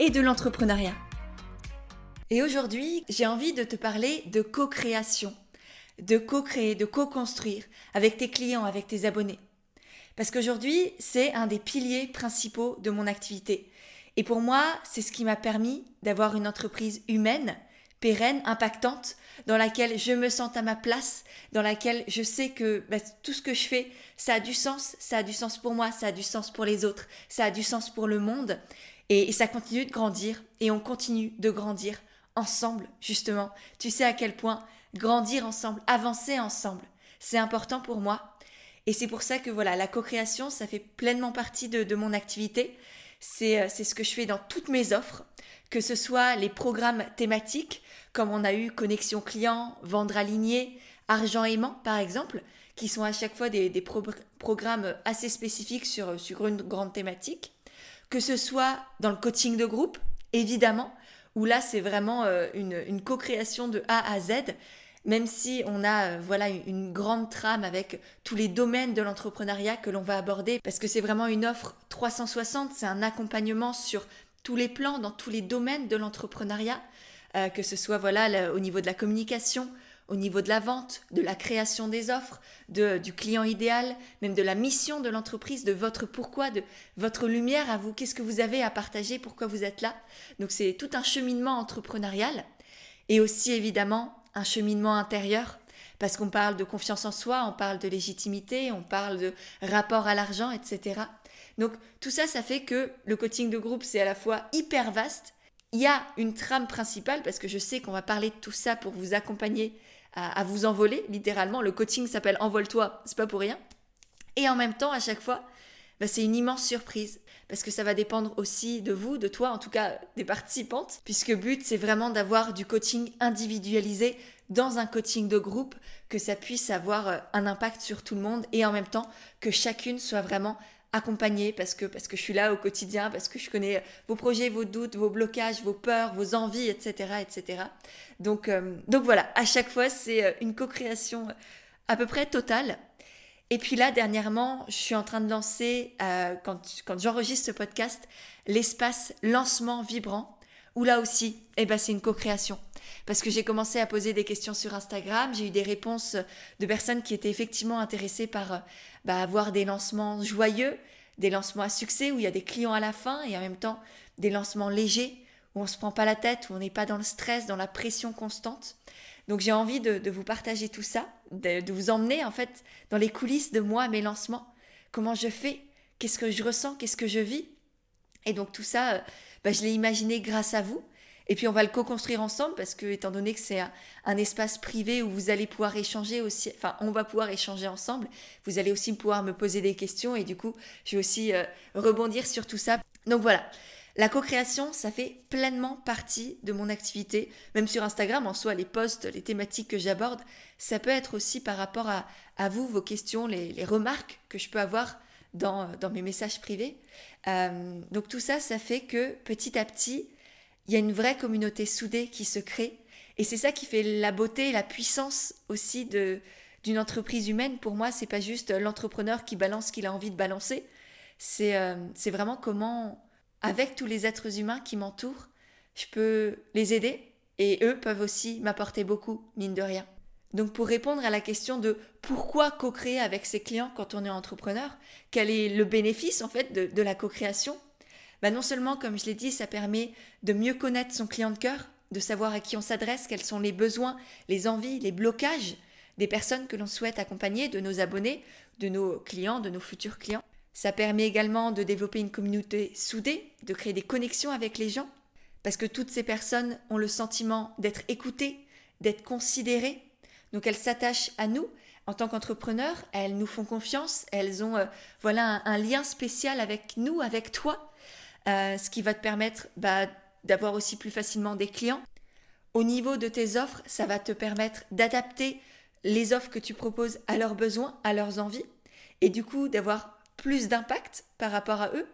et de l'entrepreneuriat. Et aujourd'hui, j'ai envie de te parler de co-création, de co-créer, de co-construire avec tes clients, avec tes abonnés. Parce qu'aujourd'hui, c'est un des piliers principaux de mon activité. Et pour moi, c'est ce qui m'a permis d'avoir une entreprise humaine, pérenne, impactante, dans laquelle je me sens à ma place, dans laquelle je sais que bah, tout ce que je fais, ça a du sens, ça a du sens pour moi, ça a du sens pour les autres, ça a du sens pour le monde. Et, ça continue de grandir, et on continue de grandir ensemble, justement. Tu sais à quel point grandir ensemble, avancer ensemble, c'est important pour moi. Et c'est pour ça que voilà, la co-création, ça fait pleinement partie de, de mon activité. Euh, c'est ce que je fais dans toutes mes offres, que ce soit les programmes thématiques, comme on a eu Connexion Client, Vendre aligné, Argent aimant par exemple, qui sont à chaque fois des, programmes assez spécifiques sur, sur une grande thématique, que ce soit dans le coaching de groupe, évidemment, où là c'est vraiment euh, une, co-création de A à Z, même si on a euh, voilà une grande trame avec tous les domaines de l'entrepreneuriat que l'on va aborder, parce que c'est vraiment une offre 360, c'est un accompagnement sur tous les plans, dans tous les domaines de l'entrepreneuriat, euh, que ce soit voilà au niveau de la communication, au niveau de la vente, de la création des offres, de, du client idéal, même de la mission de l'entreprise, de votre pourquoi, de votre lumière à vous, qu'est-ce que vous avez à partager, pourquoi vous êtes là? Donc c'est tout un cheminement entrepreneurial et aussi évidemment un cheminement intérieur parce qu'on parle de confiance en soi, on parle de légitimité, on parle de rapport à l'argent, etc. Donc tout ça, ça fait que le coaching de groupe, c'est à la fois hyper vaste. Il y a une trame principale parce que je sais qu'on va parler de tout ça pour vous accompagner à, vous envoler, littéralement. Le coaching s'appelle Envole-toi, c'est pas pour rien. Et en même temps, à chaque fois, bah, c'est une immense surprise parce que ça va dépendre aussi de vous, de toi, en tout cas des participantes, puisque but c'est vraiment d'avoir du coaching individualisé dans un coaching de groupe, que ça puisse avoir euh, un impact sur tout le monde et en même temps que chacune soit vraiment accompagnée parce que parce que je suis là au quotidien, parce que je connais vos projets, vos doutes, vos blocages, vos peurs, vos envies, etc., etc. Donc euh, donc voilà, à chaque fois c'est euh, une co-création à peu près totale et puis là, dernièrement, je suis en train de lancer, euh, quand, quand j'enregistre ce podcast, l'espace lancement vibrant, où là aussi, eh ben, c'est une co-création. Parce que j'ai commencé à poser des questions sur Instagram, j'ai eu des réponses de personnes qui étaient effectivement intéressées par euh, bah, avoir des lancements joyeux, des lancements à succès, où il y a des clients à la fin, et en même temps des lancements légers, où on ne se prend pas la tête, où on n'est pas dans le stress, dans la pression constante. Donc j'ai envie de, vous partager tout ça, de, vous emmener en fait dans les coulisses de moi, mes lancements, comment je fais, qu'est-ce que je ressens, qu'est-ce que je vis? Et donc tout ça, euh, bah, je l'ai imaginé grâce à vous. Et puis on va le co-construire ensemble parce que étant donné que c'est un, espace privé où vous allez pouvoir échanger aussi, enfin on va pouvoir échanger ensemble, vous allez aussi pouvoir me poser des questions et du coup je vais aussi euh, rebondir sur tout ça. Donc voilà, la co-création, ça fait pleinement partie de mon activité. Même sur Instagram, en soi, les posts, les thématiques que j'aborde, ça peut être aussi par rapport à, vous, vos questions, les, remarques que je peux avoir dans, mes messages privés. Euh, donc tout ça, ça fait que petit à petit, il y a une vraie communauté soudée qui se crée. Et c'est ça qui fait la beauté et la puissance aussi de, d'une entreprise humaine. Pour moi, c'est pas juste l'entrepreneur qui balance ce qu'il a envie de balancer. C'est, euh, c'est vraiment comment avec tous les êtres humains qui m'entourent, je peux les aider et eux peuvent aussi m'apporter beaucoup, mine de rien. Donc pour répondre à la question de pourquoi co-créer avec ses clients quand on est entrepreneur, quel est le bénéfice en fait de, la co-création? Bah Non seulement, comme je l'ai dit, ça permet de mieux connaître son client de cœur, de savoir à qui on s'adresse, quels sont les besoins, les envies, les blocages des personnes que l'on souhaite accompagner, de nos abonnés, de nos clients, de nos futurs clients. Ça permet également de développer une communauté soudée, de créer des connexions avec les gens, parce que toutes ces personnes ont le sentiment d'être écoutées, d'être considérées. Donc elles s'attachent à nous en tant qu'entrepreneurs, elles nous font confiance, elles ont euh, voilà un, lien spécial avec nous, avec toi. euh, ce qui va te permettre bah, d'avoir aussi plus facilement des clients. Au niveau de tes offres, ça va te permettre d'adapter les offres que tu proposes à leurs besoins, à leurs envies, et du coup d'avoir plus d'impact par rapport à eux,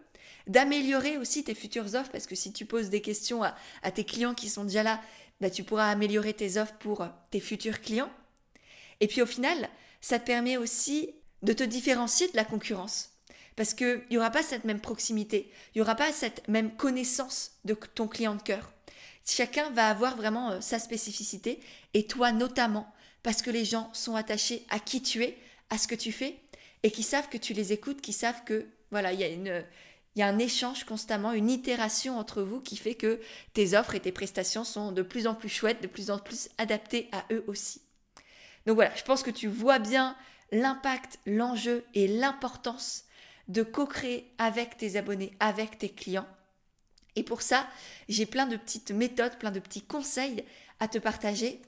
d'améliorer aussi tes futures offres, parce que si tu poses des questions à, tes clients qui sont déjà là, bah, tu pourras améliorer tes offres pour tes futurs clients. Et puis au final, ça te permet aussi de te différencier de la concurrence. Parce qu'il n'y aura pas cette même proximité, il n'y aura pas cette même connaissance de ton client de cœur. Chacun va avoir vraiment euh, sa spécificité, et toi notamment, parce que les gens sont attachés à qui tu es, à ce que tu fais, et qui savent que tu les écoutes, qui savent que voilà, il y a une, il y a un échange constamment, une itération entre vous qui fait que tes offres et tes prestations sont de plus en plus chouettes, de plus en plus adaptées à eux aussi. Donc voilà, je pense que tu vois bien l'impact, l'enjeu et l'importance de co-créer avec tes abonnés, avec tes clients. Et pour ça, j'ai plein de petites méthodes, plein de petits conseils à te partager.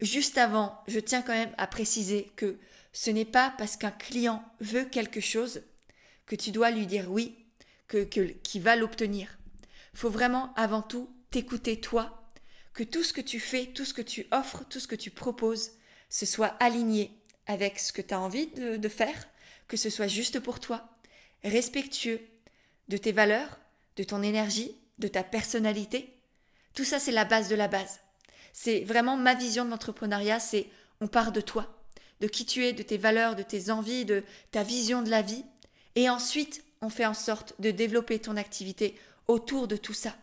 Juste avant, je tiens quand même à préciser que ce n'est pas parce qu'un client veut quelque chose que tu dois lui dire oui, que, qu'il va l'obtenir. Il faut vraiment avant tout t'écouter toi, que tout ce que tu fais, tout ce que tu offres, tout ce que tu proposes, ce soit aligné avec ce que tu as envie de, faire, que ce soit juste pour toi, respectueux de tes valeurs, de ton énergie, de ta personnalité. Tout ça, c'est la base de la base. C'est vraiment ma vision de l'entrepreneuriat, c'est on part de toi, de qui tu es, de tes valeurs, de tes envies, de ta vision de la vie. Et ensuite, on fait en sorte de développer ton activité autour de tout ça.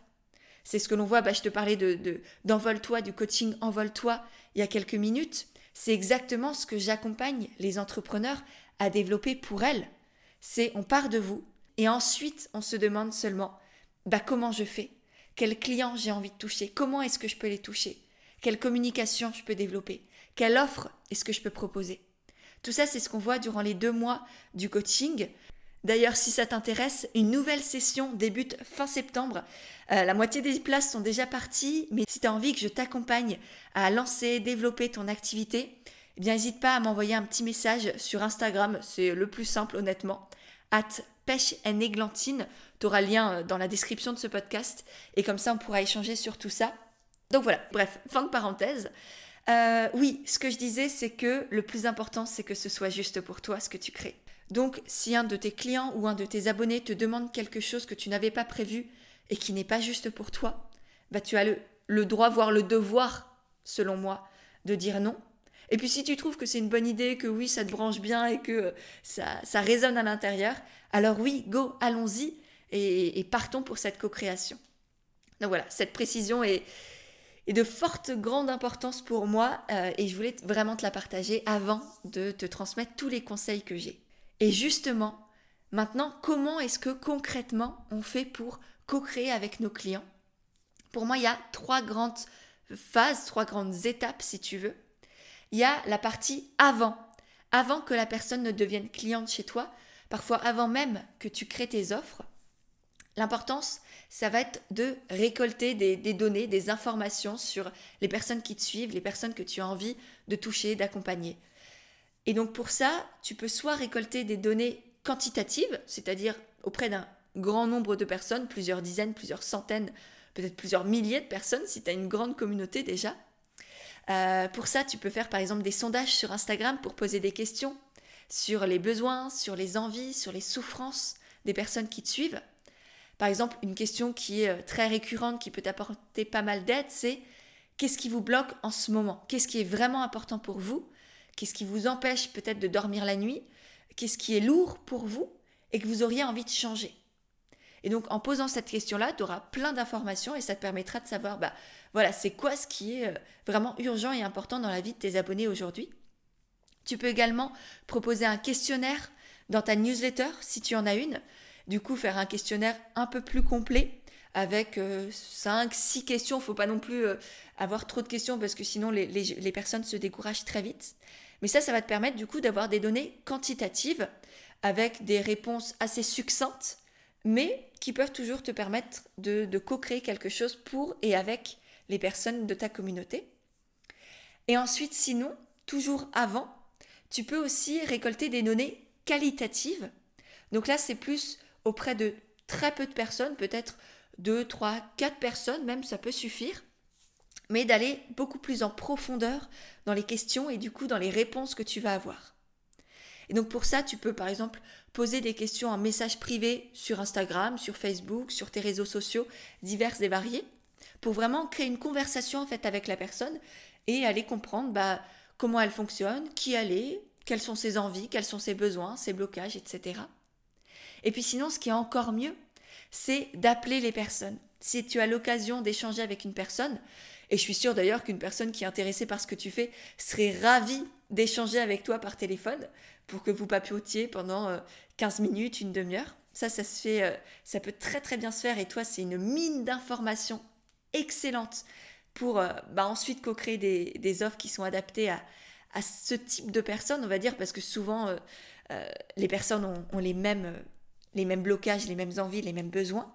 C'est ce que l'on voit, bah, je te parlais de, d'envole-toi, du coaching envole-toi il y a quelques minutes. C'est exactement ce que j'accompagne les entrepreneurs à développer pour elles. C'est on part de vous et ensuite on se demande seulement bah, comment je fais? Quels clients j'ai envie de toucher? Comment est-ce que je peux les toucher? Quelle communication je peux développer? Quelle offre est-ce que je peux proposer? Tout ça, c'est ce qu'on voit durant les deux mois du coaching. D'ailleurs, si ça t'intéresse, une nouvelle session débute fin septembre. Euh, la moitié des places sont déjà parties, mais si tu as envie que je t'accompagne à lancer, développer ton activité, eh bien n'hésite pas à m'envoyer un petit message sur Instagram, c'est le plus simple honnêtement, at pêche églantine. Tu auras le lien euh, dans la description de ce podcast et comme ça on pourra échanger sur tout ça. Donc voilà, bref, fin de parenthèse. Euh, oui, ce que je disais, c'est que le plus important, c'est que ce soit juste pour toi ce que tu crées. Donc, si un de tes clients ou un de tes abonnés te demande quelque chose que tu n'avais pas prévu et qui n'est pas juste pour toi, bah tu as le, droit, voire le devoir, selon moi, de dire non. Et puis si tu trouves que c'est une bonne idée, que oui, ça te branche bien et que ça, ça résonne à l'intérieur, alors oui, go, allons-y et, partons pour cette co-création. Donc voilà, cette précision est, de forte grande importance pour moi euh, et je voulais vraiment te la partager avant de te transmettre tous les conseils que j'ai. Et justement, maintenant, comment est-ce que concrètement on fait pour co-créer avec nos clients Pour moi, il y a trois grandes phases, trois grandes étapes si tu veux. Il y a la partie avant, avant que la personne ne devienne cliente chez toi, parfois avant même que tu crées tes offres. L'importance, ça va être de récolter des, données, des informations sur les personnes qui te suivent, les personnes que tu as envie de toucher, d'accompagner. Et donc pour ça, tu peux soit récolter des données quantitatives, c'est-à-dire auprès d'un grand nombre de personnes, plusieurs dizaines, plusieurs centaines, peut-être plusieurs milliers de personnes, si tu as une grande communauté déjà. Euh, pour ça, tu peux faire par exemple des sondages sur Instagram pour poser des questions sur les besoins, sur les envies, sur les souffrances des personnes qui te suivent. Par exemple, une question qui est euh, très récurrente, qui peut t'apporter pas mal d'aide, c'est qu'est-ce qui vous bloque en ce moment? Qu'est-ce qui est vraiment important pour vous? Qu'est-ce qui vous empêche peut-être de dormir la nuit? Qu'est-ce qui est lourd pour vous et que vous auriez envie de changer? Et donc en posant cette question-là, tu auras plein d'informations et ça te permettra de savoir, bah voilà, c'est quoi ce qui est euh, vraiment urgent et important dans la vie de tes abonnés aujourd'hui. Tu peux également proposer un questionnaire dans ta newsletter si tu en as une. Du coup, faire un questionnaire un peu plus complet avec 5, euh, 6 questions. Il faut pas non plus euh, avoir trop de questions parce que sinon les, les, personnes se découragent très vite. Mais ça, ça va te permettre du coup d'avoir des données quantitatives avec des réponses assez succinctes, mais qui peuvent toujours te permettre de, co-créer quelque chose pour et avec les personnes de ta communauté. Et ensuite, sinon, toujours avant, tu peux aussi récolter des données qualitatives. Donc là, c'est plus auprès de très peu de personnes, peut-être 2, 3, 4 personnes même, ça peut suffire, mais d'aller beaucoup plus en profondeur dans les questions et du coup dans les réponses que tu vas avoir. Et donc pour ça, tu peux par exemple poser des questions en message privé sur Instagram, sur Facebook, sur tes réseaux sociaux divers et variés, pour vraiment créer une conversation avec la personne et aller comprendre bah, comment elle fonctionne, qui elle est, quelles sont ses envies, quels sont ses besoins, ses blocages, etc. Et puis sinon, ce qui est encore mieux, c'est d'appeler les personnes. Si tu as l'occasion d'échanger avec une personne, et je suis sûre d'ailleurs qu'une personne qui est intéressée par ce que tu fais serait ravie d'échanger avec toi par téléphone pour que vous papiotiez pendant 15 euh, minutes, une demi-heure. Ça, ça se fait, euh, ça peut très très bien se faire et toi, c'est une mine d'informations excellente pour euh, bah, ensuite co-créer des, offres qui sont adaptées à, ce type de personnes, on va dire, parce que souvent, les personnes ont, les, mêmes, les mêmes blocages, les mêmes envies, les mêmes besoins.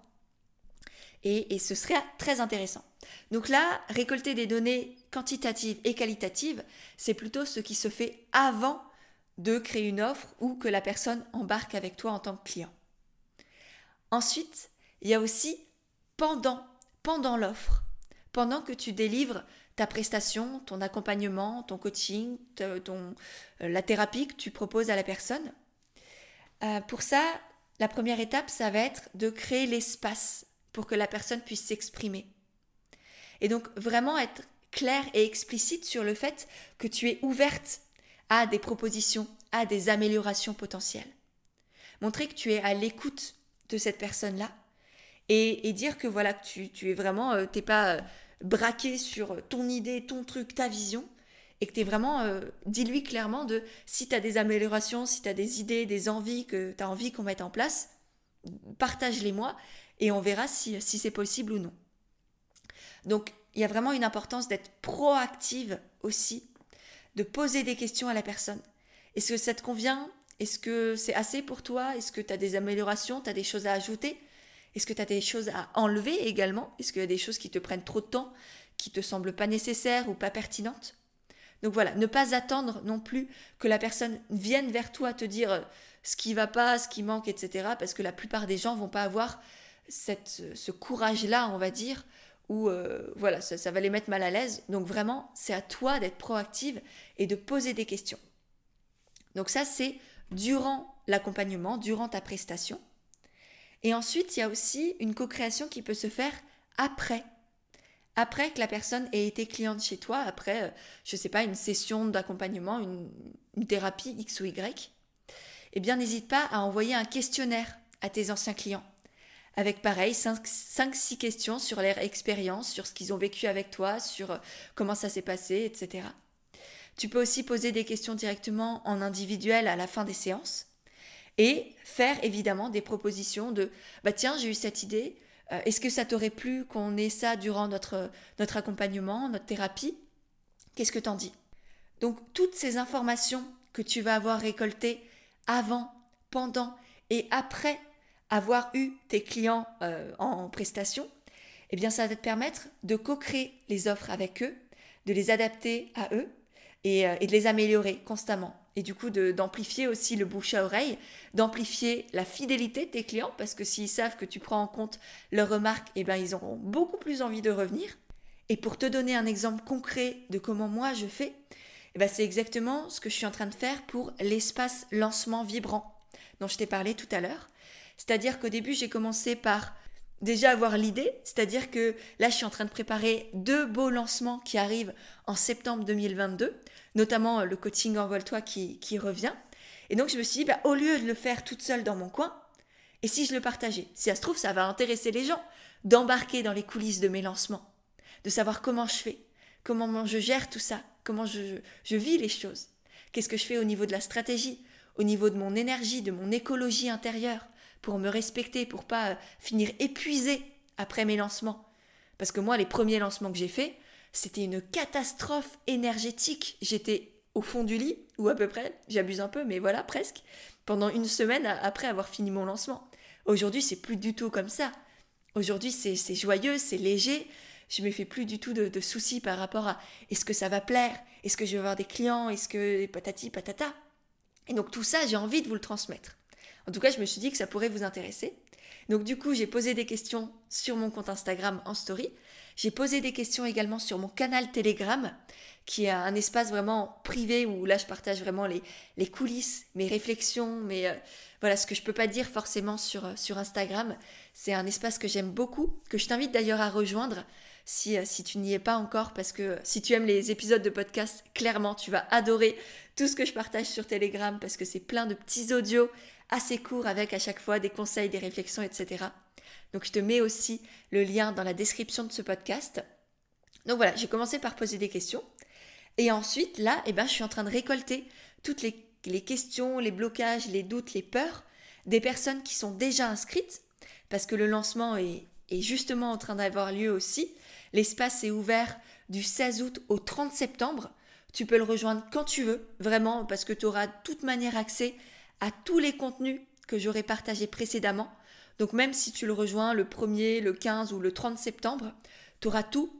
et ce serait très intéressant. Donc là, récolter des données quantitatives et qualitatives, c'est plutôt ce qui se fait avant de créer une offre ou que la personne embarque avec toi en tant que client. Ensuite, il y a aussi pendant, pendant l'offre, pendant que tu délivres ta prestation, ton accompagnement, ton coaching, ton, euh, la thérapie que tu proposes à la personne. Euh, pour ça, la première étape, ça va être de créer l'espace pour que la personne puisse s'exprimer. Et donc vraiment être clair et explicite sur le fait que tu es ouverte à des propositions, à des améliorations potentielles. Montrer que tu es à l'écoute de cette personne-là et, dire que voilà, tu, tu es vraiment, euh, t'es pas euh, braqué sur ton idée, ton truc, ta vision, et que tu es vraiment, euh, dis-lui clairement de si tu as des améliorations, si tu as des idées, des envies que tu as envie qu'on mette en place, partage-les moi et on verra si, si c'est possible ou non. Donc, il y a vraiment une importance d'être proactive aussi, de poser des questions à la personne. Est-ce que ça te convient? Est-ce que c'est assez pour toi? Est-ce que tu as des améliorations? Tu as des choses à ajouter? Est-ce que tu as des choses à enlever également? Est-ce qu'il y a des choses qui te prennent trop de temps, qui te semblent pas nécessaires ou pas pertinentes? Donc voilà, ne pas attendre non plus que la personne vienne vers toi te dire ce qui va pas, ce qui manque, etc. Parce que la plupart des gens vont pas avoir ce courage-là, on va dire, ou euh, voilà, ça, va les mettre mal à l'aise. Donc vraiment, c'est à toi d'être proactive et de poser des questions. Donc ça, c'est durant l'accompagnement, durant ta prestation. Et ensuite, il y a aussi une co-création qui peut se faire après. Après que la personne ait été cliente chez toi, après, euh, je ne sais pas, une session d'accompagnement, une, une thérapie X ou Y, eh bien, n'hésite pas à envoyer un questionnaire à tes anciens clients avec pareil 5-6 questions sur leur expérience, sur ce qu'ils ont vécu avec toi, sur euh, comment ça s'est passé, etc. Tu peux aussi poser des questions directement en individuel à la fin des séances et faire évidemment des propositions de bah tiens j'ai eu cette idée, euh, est-ce que ça t'aurait plu qu'on ait ça durant notre, notre accompagnement, notre thérapie? Qu'est-ce que t'en dis? Donc toutes ces informations que tu vas avoir récoltées avant, pendant et après avoir eu tes clients euh, en prestation, eh bien ça va te permettre de co-créer les offres avec eux, de les adapter à eux et, euh, de les améliorer constamment. Et du coup, d'amplifier aussi le bouche à oreille, d'amplifier la fidélité de tes clients, parce que s'ils savent que tu prends en compte leurs remarques, eh bien, ils auront beaucoup plus envie de revenir. Et pour te donner un exemple concret de comment moi je fais, eh c'est exactement ce que je suis en train de faire pour l'espace lancement vibrant dont je t'ai parlé tout à l'heure. C'est-à-dire qu'au début, j'ai commencé par déjà avoir l'idée, c'est-à-dire que là, je suis en train de préparer deux beaux lancements qui arrivent en septembre 2022, notamment le coaching Envole-toi qui, qui revient. Et donc, je me suis dit, bah, au lieu de le faire toute seule dans mon coin, et si je le partageais? Si ça se trouve, ça va intéresser les gens d'embarquer dans les coulisses de mes lancements, de savoir comment je fais, comment je gère tout ça, comment je, je vis les choses, qu'est-ce que je fais au niveau de la stratégie, au niveau de mon énergie, de mon écologie intérieure, pour me respecter, pour pas euh, finir épuisé après mes lancements. Parce que moi, les premiers lancements que j'ai faits, c'était une catastrophe énergétique. J'étais au fond du lit, ou à peu près, j'abuse un peu, mais voilà, presque, pendant une semaine après avoir fini mon lancement. Aujourd'hui, c'est plus du tout comme ça. Aujourd'hui, c'est joyeux, c'est léger. Je me fais plus du tout de, de soucis par rapport à est-ce que ça va plaire, est-ce que je vais avoir des clients, est-ce que patati patata? Et donc tout ça, j'ai envie de vous le transmettre. En tout cas, je me suis dit que ça pourrait vous intéresser. Donc du coup, j'ai posé des questions sur mon compte Instagram en story. J'ai posé des questions également sur mon canal Telegram, qui est un espace vraiment privé où là je partage vraiment les, coulisses, mes réflexions, mais euh, voilà ce que je peux pas dire forcément sur, euh, sur Instagram. C'est un espace que j'aime beaucoup, que je t'invite d'ailleurs à rejoindre si, euh, si tu n'y es pas encore, parce que si tu aimes les épisodes de podcast, clairement tu vas adorer tout ce que je partage sur Telegram, parce que c'est plein de petits audios assez courts avec à chaque fois des conseils, des réflexions, etc. Donc je te mets aussi le lien dans la description de ce podcast. Donc voilà, j'ai commencé par poser des questions. Et ensuite, là, eh ben, je suis en train de récolter toutes les, questions, les blocages, les doutes, les peurs des personnes qui sont déjà inscrites, parce que le lancement est, est justement en train d'avoir lieu aussi. L'espace est ouvert du 16 août au 30 septembre. Tu peux le rejoindre quand tu veux, vraiment, parce que tu auras de toute manière accès à tous les contenus que j'aurais partagés précédemment. Donc même si tu le rejoins le 1er, le 15 ou le 30 septembre, tu auras tout.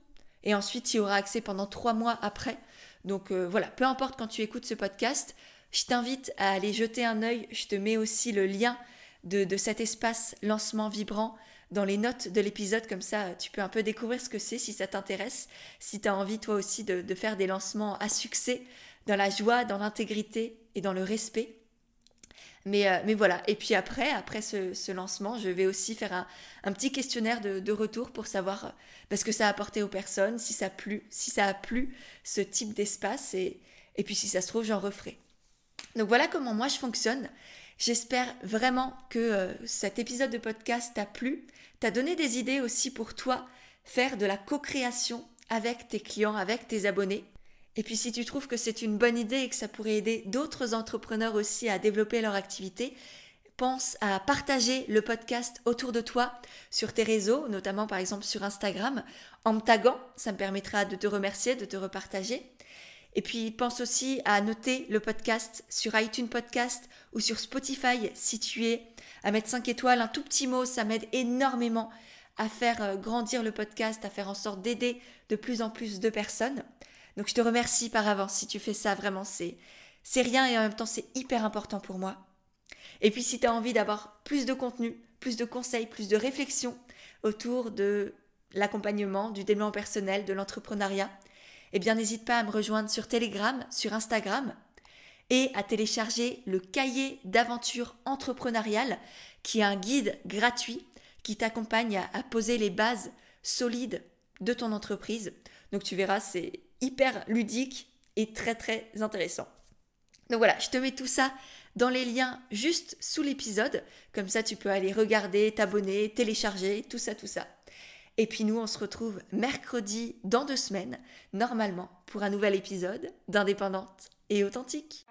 Et ensuite, tu auras accès pendant trois mois après. Donc euh, voilà, peu importe quand tu écoutes ce podcast, je t'invite à aller jeter un œil. Je te mets aussi le lien de, cet espace lancement vibrant dans les notes de l'épisode, comme ça tu peux un peu découvrir ce que c'est si ça t'intéresse, si tu as envie toi aussi de faire des lancements à succès, dans la joie, dans l'intégrité et dans le respect. Euh, mais, voilà, et puis après, après ce, lancement, je vais aussi faire un, petit questionnaire de, retour pour savoir euh, ce que ça a apporté aux personnes, si ça a plu, si ça a plu ce type d'espace, et, et puis si ça se trouve, j'en referai. Donc voilà comment moi je fonctionne. J'espère vraiment que euh, cet épisode de podcast t'a plu, t'a donné des idées aussi pour toi faire de la co-création avec tes clients, avec tes abonnés. Et puis si tu trouves que c'est une bonne idée et que ça pourrait aider d'autres entrepreneurs aussi à développer leur activité, pense à partager le podcast autour de toi sur tes réseaux, notamment par exemple sur Instagram, en me taguant, ça me permettra de te remercier, de te repartager. Et puis pense aussi à noter le podcast sur iTunes Podcast ou sur Spotify si tu es, à mettre 5 étoiles, un tout petit mot, ça m'aide énormément à faire euh, grandir le podcast, à faire en sorte d'aider de plus en plus de personnes. Donc je te remercie par avance si tu fais ça, vraiment c'est c'est rien et en même temps c'est hyper important pour moi. Et puis si tu as envie d'avoir plus de contenu, plus de conseils, plus de réflexions autour de l'accompagnement, du développement personnel, de l'entrepreneuriat, eh bien n'hésite pas à me rejoindre sur Telegram, sur Instagram et à télécharger le cahier d'aventure entrepreneuriale qui est un guide gratuit qui t'accompagne à, à poser les bases solides de ton entreprise. Donc tu verras, c'est hyper ludique et très très intéressant. Donc voilà, je te mets tout ça dans les liens juste sous l'épisode. Comme ça, tu peux aller regarder, t'abonner, télécharger, tout ça, tout ça. Et puis nous, on se retrouve mercredi dans deux semaines, normalement, pour un nouvel épisode d'Indépendante et authentique.